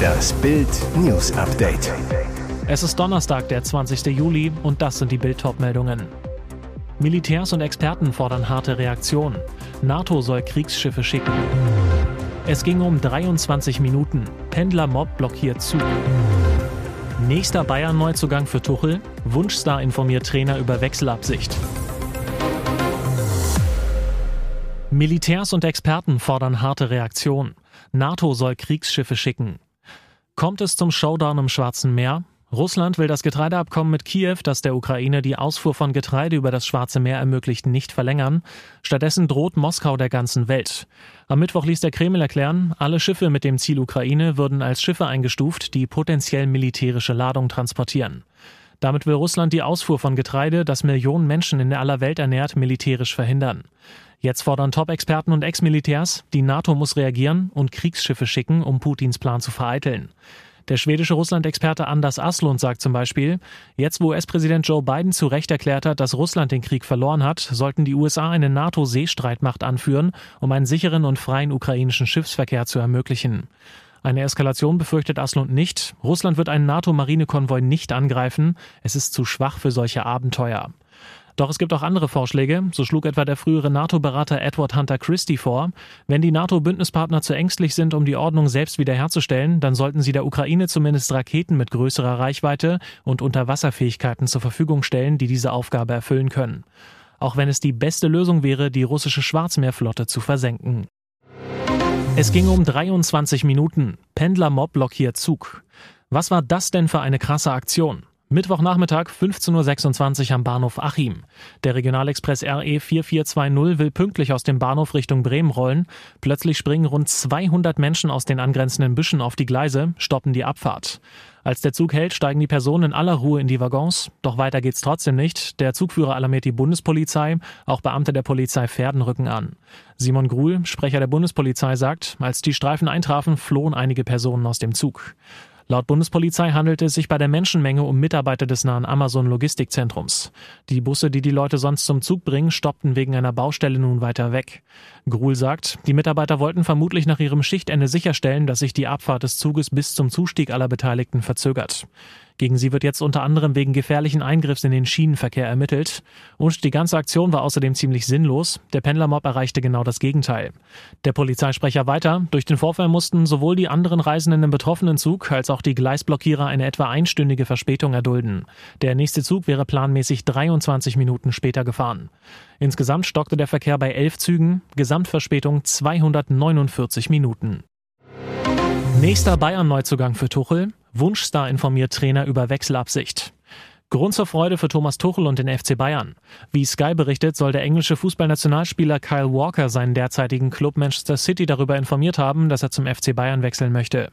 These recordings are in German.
Das Bild News Update. Es ist Donnerstag, der 20. Juli und das sind die Bild meldungen Militärs und Experten fordern harte Reaktion. NATO soll Kriegsschiffe schicken. Es ging um 23 Minuten. Pendlermob blockiert Zug. Nächster Bayern-Neuzugang für Tuchel. Wunschstar informiert Trainer über Wechselabsicht. Militärs und Experten fordern harte Reaktion. NATO soll Kriegsschiffe schicken. Kommt es zum Showdown im Schwarzen Meer? Russland will das Getreideabkommen mit Kiew, das der Ukraine die Ausfuhr von Getreide über das Schwarze Meer ermöglicht, nicht verlängern. Stattdessen droht Moskau der ganzen Welt. Am Mittwoch ließ der Kreml erklären, alle Schiffe mit dem Ziel Ukraine würden als Schiffe eingestuft, die potenziell militärische Ladung transportieren. Damit will Russland die Ausfuhr von Getreide, das Millionen Menschen in aller Welt ernährt, militärisch verhindern. Jetzt fordern Top-Experten und Ex-Militärs, die NATO muss reagieren und Kriegsschiffe schicken, um Putins Plan zu vereiteln. Der schwedische Russland-Experte Anders Aslund sagt zum Beispiel, jetzt wo US-Präsident Joe Biden zu Recht erklärt hat, dass Russland den Krieg verloren hat, sollten die USA eine NATO-Seestreitmacht anführen, um einen sicheren und freien ukrainischen Schiffsverkehr zu ermöglichen. Eine Eskalation befürchtet Aslund nicht. Russland wird einen NATO-Marinekonvoi nicht angreifen. Es ist zu schwach für solche Abenteuer. Doch es gibt auch andere Vorschläge. So schlug etwa der frühere NATO-Berater Edward Hunter Christie vor. Wenn die NATO-Bündnispartner zu ängstlich sind, um die Ordnung selbst wiederherzustellen, dann sollten sie der Ukraine zumindest Raketen mit größerer Reichweite und Unterwasserfähigkeiten zur Verfügung stellen, die diese Aufgabe erfüllen können. Auch wenn es die beste Lösung wäre, die russische Schwarzmeerflotte zu versenken. Es ging um 23 Minuten. Pendlermob blockiert Zug. Was war das denn für eine krasse Aktion? Mittwochnachmittag 15.26 Uhr am Bahnhof Achim. Der Regionalexpress RE 4420 will pünktlich aus dem Bahnhof Richtung Bremen rollen. Plötzlich springen rund 200 Menschen aus den angrenzenden Büschen auf die Gleise, stoppen die Abfahrt. Als der Zug hält, steigen die Personen in aller Ruhe in die Waggons. Doch weiter geht's trotzdem nicht. Der Zugführer alarmiert die Bundespolizei. Auch Beamte der Polizei Pferden rücken an. Simon Gruhl, Sprecher der Bundespolizei, sagt, als die Streifen eintrafen, flohen einige Personen aus dem Zug. Laut Bundespolizei handelte es sich bei der Menschenmenge um Mitarbeiter des nahen Amazon-Logistikzentrums. Die Busse, die die Leute sonst zum Zug bringen, stoppten wegen einer Baustelle nun weiter weg. Gruhl sagt, die Mitarbeiter wollten vermutlich nach ihrem Schichtende sicherstellen, dass sich die Abfahrt des Zuges bis zum Zustieg aller Beteiligten verzögert. Gegen sie wird jetzt unter anderem wegen gefährlichen Eingriffs in den Schienenverkehr ermittelt. Und die ganze Aktion war außerdem ziemlich sinnlos. Der Pendlermob erreichte genau das Gegenteil. Der Polizeisprecher weiter. Durch den Vorfall mussten sowohl die anderen Reisenden im betroffenen Zug als auch die Gleisblockierer eine etwa einstündige Verspätung erdulden. Der nächste Zug wäre planmäßig 23 Minuten später gefahren. Insgesamt stockte der Verkehr bei elf Zügen, Gesamtverspätung 249 Minuten. Nächster Bayern-Neuzugang für Tuchel. Wunschstar informiert Trainer über Wechselabsicht. Grund zur Freude für Thomas Tuchel und den FC Bayern. Wie Sky berichtet, soll der englische Fußballnationalspieler Kyle Walker seinen derzeitigen Club Manchester City darüber informiert haben, dass er zum FC Bayern wechseln möchte.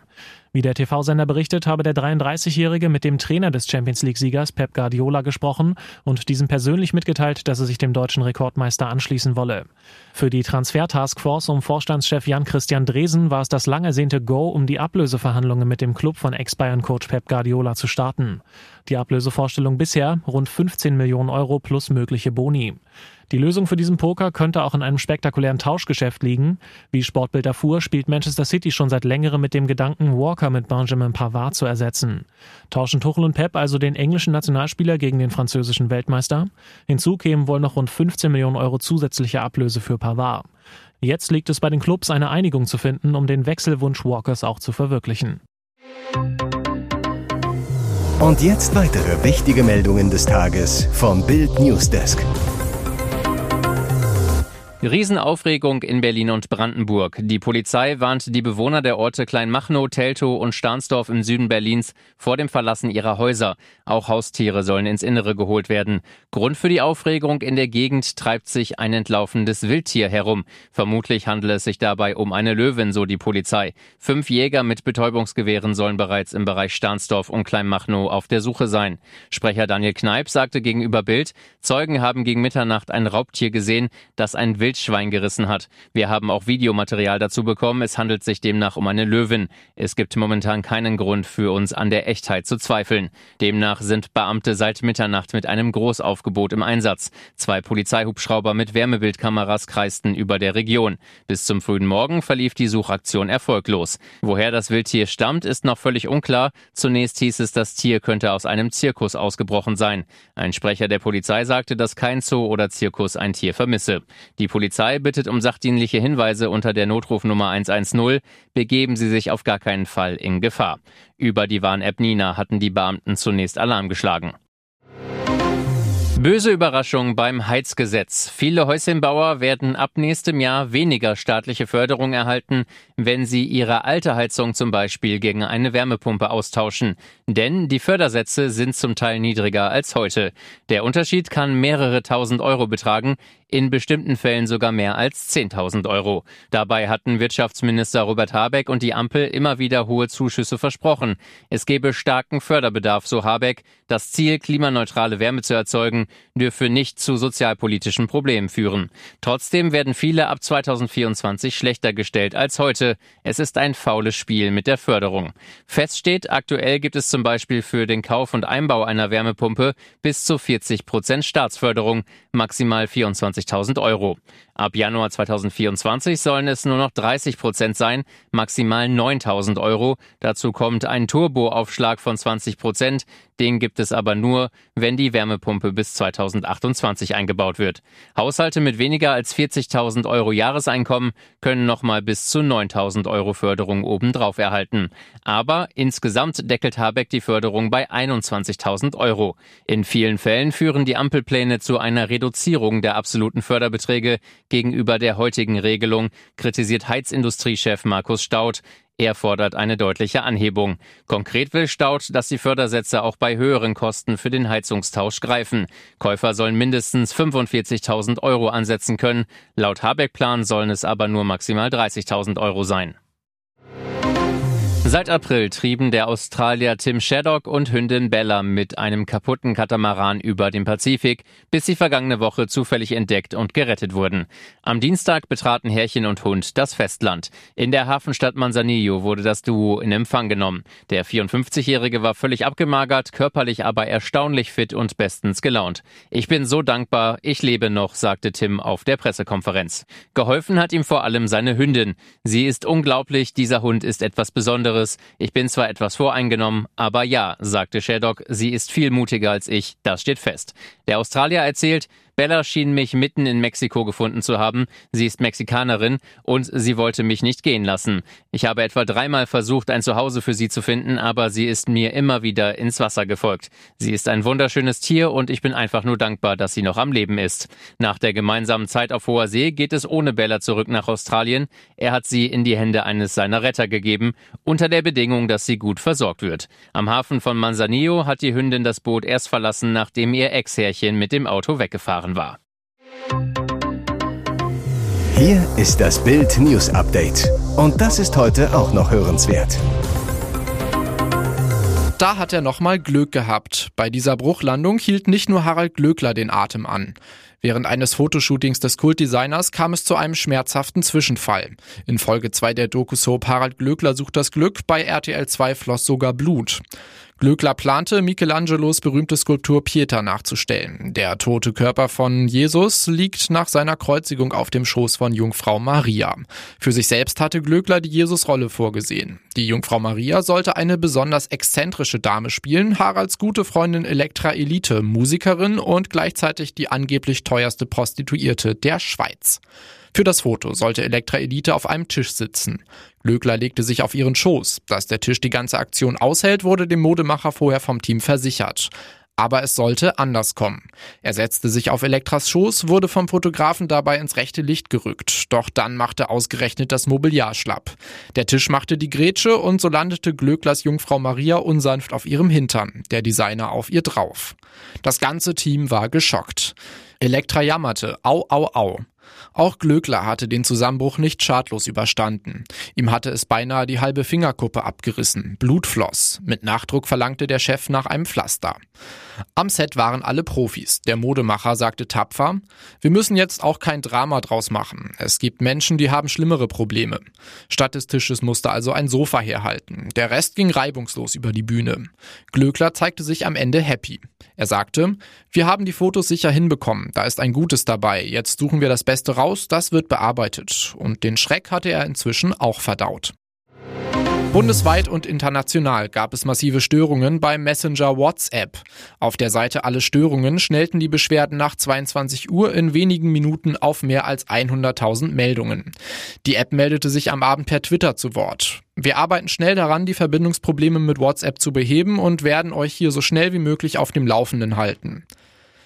Wie der TV-Sender berichtet, habe der 33-Jährige mit dem Trainer des Champions League-Siegers Pep Guardiola gesprochen und diesem persönlich mitgeteilt, dass er sich dem deutschen Rekordmeister anschließen wolle. Für die Transfer-Taskforce um Vorstandschef Jan-Christian Dresen war es das lang ersehnte Go, um die Ablöseverhandlungen mit dem Club von Ex-Bayern-Coach Pep Guardiola zu starten. Die Ablösevorstellung bisher rund 15 Millionen Euro plus mögliche Boni. Die Lösung für diesen Poker könnte auch in einem spektakulären Tauschgeschäft liegen. Wie Sportbild erfuhr, spielt Manchester City schon seit längerem mit dem Gedanken, Walker mit Benjamin Pavard zu ersetzen. Tauschen Tuchel und Pep also den englischen Nationalspieler gegen den französischen Weltmeister? Hinzu kämen wohl noch rund 15 Millionen Euro zusätzliche Ablöse für Pavard. Jetzt liegt es bei den Clubs, eine Einigung zu finden, um den Wechselwunsch Walkers auch zu verwirklichen. Und jetzt weitere wichtige Meldungen des Tages vom Bild Newsdesk. Riesenaufregung in Berlin und Brandenburg. Die Polizei warnt die Bewohner der Orte Kleinmachnow, Teltow und Stahnsdorf im Süden Berlins vor dem Verlassen ihrer Häuser. Auch Haustiere sollen ins Innere geholt werden. Grund für die Aufregung in der Gegend treibt sich ein entlaufendes Wildtier herum. Vermutlich handelt es sich dabei um eine Löwin, so die Polizei. Fünf Jäger mit Betäubungsgewehren sollen bereits im Bereich Stahnsdorf und Kleinmachnow auf der Suche sein. Sprecher Daniel Kneip sagte gegenüber Bild, Zeugen haben gegen Mitternacht ein Raubtier gesehen, das ein Wild Wildschwein gerissen hat. Wir haben auch Videomaterial dazu bekommen. Es handelt sich demnach um eine Löwin. Es gibt momentan keinen Grund für uns an der Echtheit zu zweifeln. Demnach sind Beamte seit Mitternacht mit einem Großaufgebot im Einsatz. Zwei Polizeihubschrauber mit Wärmebildkameras kreisten über der Region. Bis zum frühen Morgen verlief die Suchaktion erfolglos. Woher das Wildtier stammt, ist noch völlig unklar. Zunächst hieß es, das Tier könnte aus einem Zirkus ausgebrochen sein. Ein Sprecher der Polizei sagte, dass kein Zoo oder Zirkus ein Tier vermisse. Die Polizei bittet um sachdienliche Hinweise unter der Notrufnummer 110. Begeben Sie sich auf gar keinen Fall in Gefahr. Über die Warn-App Nina hatten die Beamten zunächst Alarm geschlagen. Böse Überraschung beim Heizgesetz. Viele Häuschenbauer werden ab nächstem Jahr weniger staatliche Förderung erhalten, wenn sie ihre alte Heizung zum Beispiel gegen eine Wärmepumpe austauschen. Denn die Fördersätze sind zum Teil niedriger als heute. Der Unterschied kann mehrere tausend Euro betragen, in bestimmten Fällen sogar mehr als 10.000 Euro. Dabei hatten Wirtschaftsminister Robert Habeck und die Ampel immer wieder hohe Zuschüsse versprochen. Es gebe starken Förderbedarf, so Habeck. Das Ziel, klimaneutrale Wärme zu erzeugen, dürfe nicht zu sozialpolitischen Problemen führen. Trotzdem werden viele ab 2024 schlechter gestellt als heute. Es ist ein faules Spiel mit der Förderung. Fest steht, aktuell gibt es zum Beispiel für den Kauf und Einbau einer Wärmepumpe bis zu 40 Prozent Staatsförderung, maximal 24 20.000 Euro. Ab Januar 2024 sollen es nur noch 30 Prozent sein, maximal 9.000 Euro. Dazu kommt ein Turboaufschlag von 20 Prozent. Den gibt es aber nur, wenn die Wärmepumpe bis 2028 eingebaut wird. Haushalte mit weniger als 40.000 Euro Jahreseinkommen können nochmal bis zu 9.000 Euro Förderung obendrauf erhalten. Aber insgesamt deckelt Habeck die Förderung bei 21.000 Euro. In vielen Fällen führen die Ampelpläne zu einer Reduzierung der absoluten Förderbeträge gegenüber der heutigen Regelung, kritisiert Heizindustriechef Markus Staud. Er fordert eine deutliche Anhebung. Konkret will Staud, dass die Fördersätze auch bei höheren Kosten für den Heizungstausch greifen. Käufer sollen mindestens 45.000 Euro ansetzen können. Laut Habeck-Plan sollen es aber nur maximal 30.000 Euro sein. Seit April trieben der Australier Tim Shaddock und Hündin Bella mit einem kaputten Katamaran über den Pazifik, bis sie vergangene Woche zufällig entdeckt und gerettet wurden. Am Dienstag betraten Herrchen und Hund das Festland. In der Hafenstadt Manzanillo wurde das Duo in Empfang genommen. Der 54-Jährige war völlig abgemagert, körperlich aber erstaunlich fit und bestens gelaunt. Ich bin so dankbar, ich lebe noch, sagte Tim auf der Pressekonferenz. Geholfen hat ihm vor allem seine Hündin. Sie ist unglaublich, dieser Hund ist etwas Besonderes anderes. Ich bin zwar etwas voreingenommen, aber ja, sagte Shaddock, sie ist viel mutiger als ich, das steht fest. Der Australier erzählt, Bella schien mich mitten in Mexiko gefunden zu haben. Sie ist Mexikanerin und sie wollte mich nicht gehen lassen. Ich habe etwa dreimal versucht, ein Zuhause für sie zu finden, aber sie ist mir immer wieder ins Wasser gefolgt. Sie ist ein wunderschönes Tier und ich bin einfach nur dankbar, dass sie noch am Leben ist. Nach der gemeinsamen Zeit auf hoher See geht es ohne Bella zurück nach Australien. Er hat sie in die Hände eines seiner Retter gegeben, unter der Bedingung, dass sie gut versorgt wird. Am Hafen von Manzanillo hat die Hündin das Boot erst verlassen, nachdem ihr Ex-Herrchen mit dem Auto weggefahren Jahren war. Hier ist das Bild News Update. Und das ist heute auch noch hörenswert. Da hat er nochmal Glück gehabt. Bei dieser Bruchlandung hielt nicht nur Harald Glöckler den Atem an. Während eines Fotoshootings des Kultdesigners kam es zu einem schmerzhaften Zwischenfall. In Folge 2 der Doku-Soap Harald Glöckler sucht das Glück, bei RTL 2 floss sogar Blut. Glöckler plante, Michelangelos berühmte Skulptur Pieta nachzustellen. Der tote Körper von Jesus liegt nach seiner Kreuzigung auf dem Schoß von Jungfrau Maria. Für sich selbst hatte Glöckler die Jesus-Rolle vorgesehen. Die Jungfrau Maria sollte eine besonders exzentrische Dame spielen, Haralds gute Freundin Elektra Elite, Musikerin und gleichzeitig die angeblich teuerste Prostituierte der Schweiz. Für das Foto sollte Elektra Elite auf einem Tisch sitzen. Glöckler legte sich auf ihren Schoß. Dass der Tisch die ganze Aktion aushält, wurde dem Modemacher vorher vom Team versichert. Aber es sollte anders kommen. Er setzte sich auf Elektras Schoß, wurde vom Fotografen dabei ins rechte Licht gerückt. Doch dann machte ausgerechnet das Mobiliar schlapp. Der Tisch machte die Grätsche und so landete Glöcklers Jungfrau Maria unsanft auf ihrem Hintern, der Designer auf ihr drauf. Das ganze Team war geschockt. Elektra jammerte, au, au, au. Auch Glöckler hatte den Zusammenbruch nicht schadlos überstanden. Ihm hatte es beinahe die halbe Fingerkuppe abgerissen. Blut floss. Mit Nachdruck verlangte der Chef nach einem Pflaster. Am Set waren alle Profis. Der Modemacher sagte tapfer, wir müssen jetzt auch kein Drama draus machen. Es gibt Menschen, die haben schlimmere Probleme. Statt des Tisches musste also ein Sofa herhalten. Der Rest ging reibungslos über die Bühne. Glöckler zeigte sich am Ende happy. Er sagte, wir haben die Fotos sicher hinbekommen. Da ist ein Gutes dabei. Jetzt suchen wir das Beste raus. Das wird bearbeitet. Und den Schreck hatte er inzwischen auch verdaut. Bundesweit und international gab es massive Störungen beim Messenger WhatsApp. Auf der Seite Alle Störungen schnellten die Beschwerden nach 22 Uhr in wenigen Minuten auf mehr als 100.000 Meldungen. Die App meldete sich am Abend per Twitter zu Wort. Wir arbeiten schnell daran, die Verbindungsprobleme mit WhatsApp zu beheben und werden euch hier so schnell wie möglich auf dem Laufenden halten.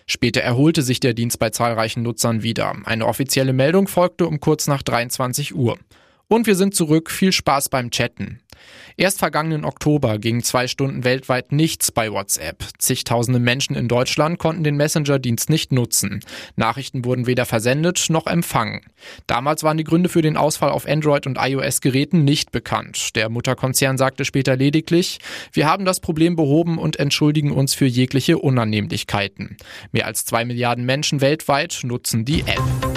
Später erholte sich der Dienst bei zahlreichen Nutzern wieder. Eine offizielle Meldung folgte um kurz nach 23 Uhr. Und wir sind zurück. Viel Spaß beim Chatten. Erst vergangenen Oktober ging zwei Stunden weltweit nichts bei WhatsApp. Zigtausende Menschen in Deutschland konnten den Messenger-Dienst nicht nutzen. Nachrichten wurden weder versendet noch empfangen. Damals waren die Gründe für den Ausfall auf Android- und iOS-Geräten nicht bekannt. Der Mutterkonzern sagte später lediglich, wir haben das Problem behoben und entschuldigen uns für jegliche Unannehmlichkeiten. Mehr als zwei Milliarden Menschen weltweit nutzen die App.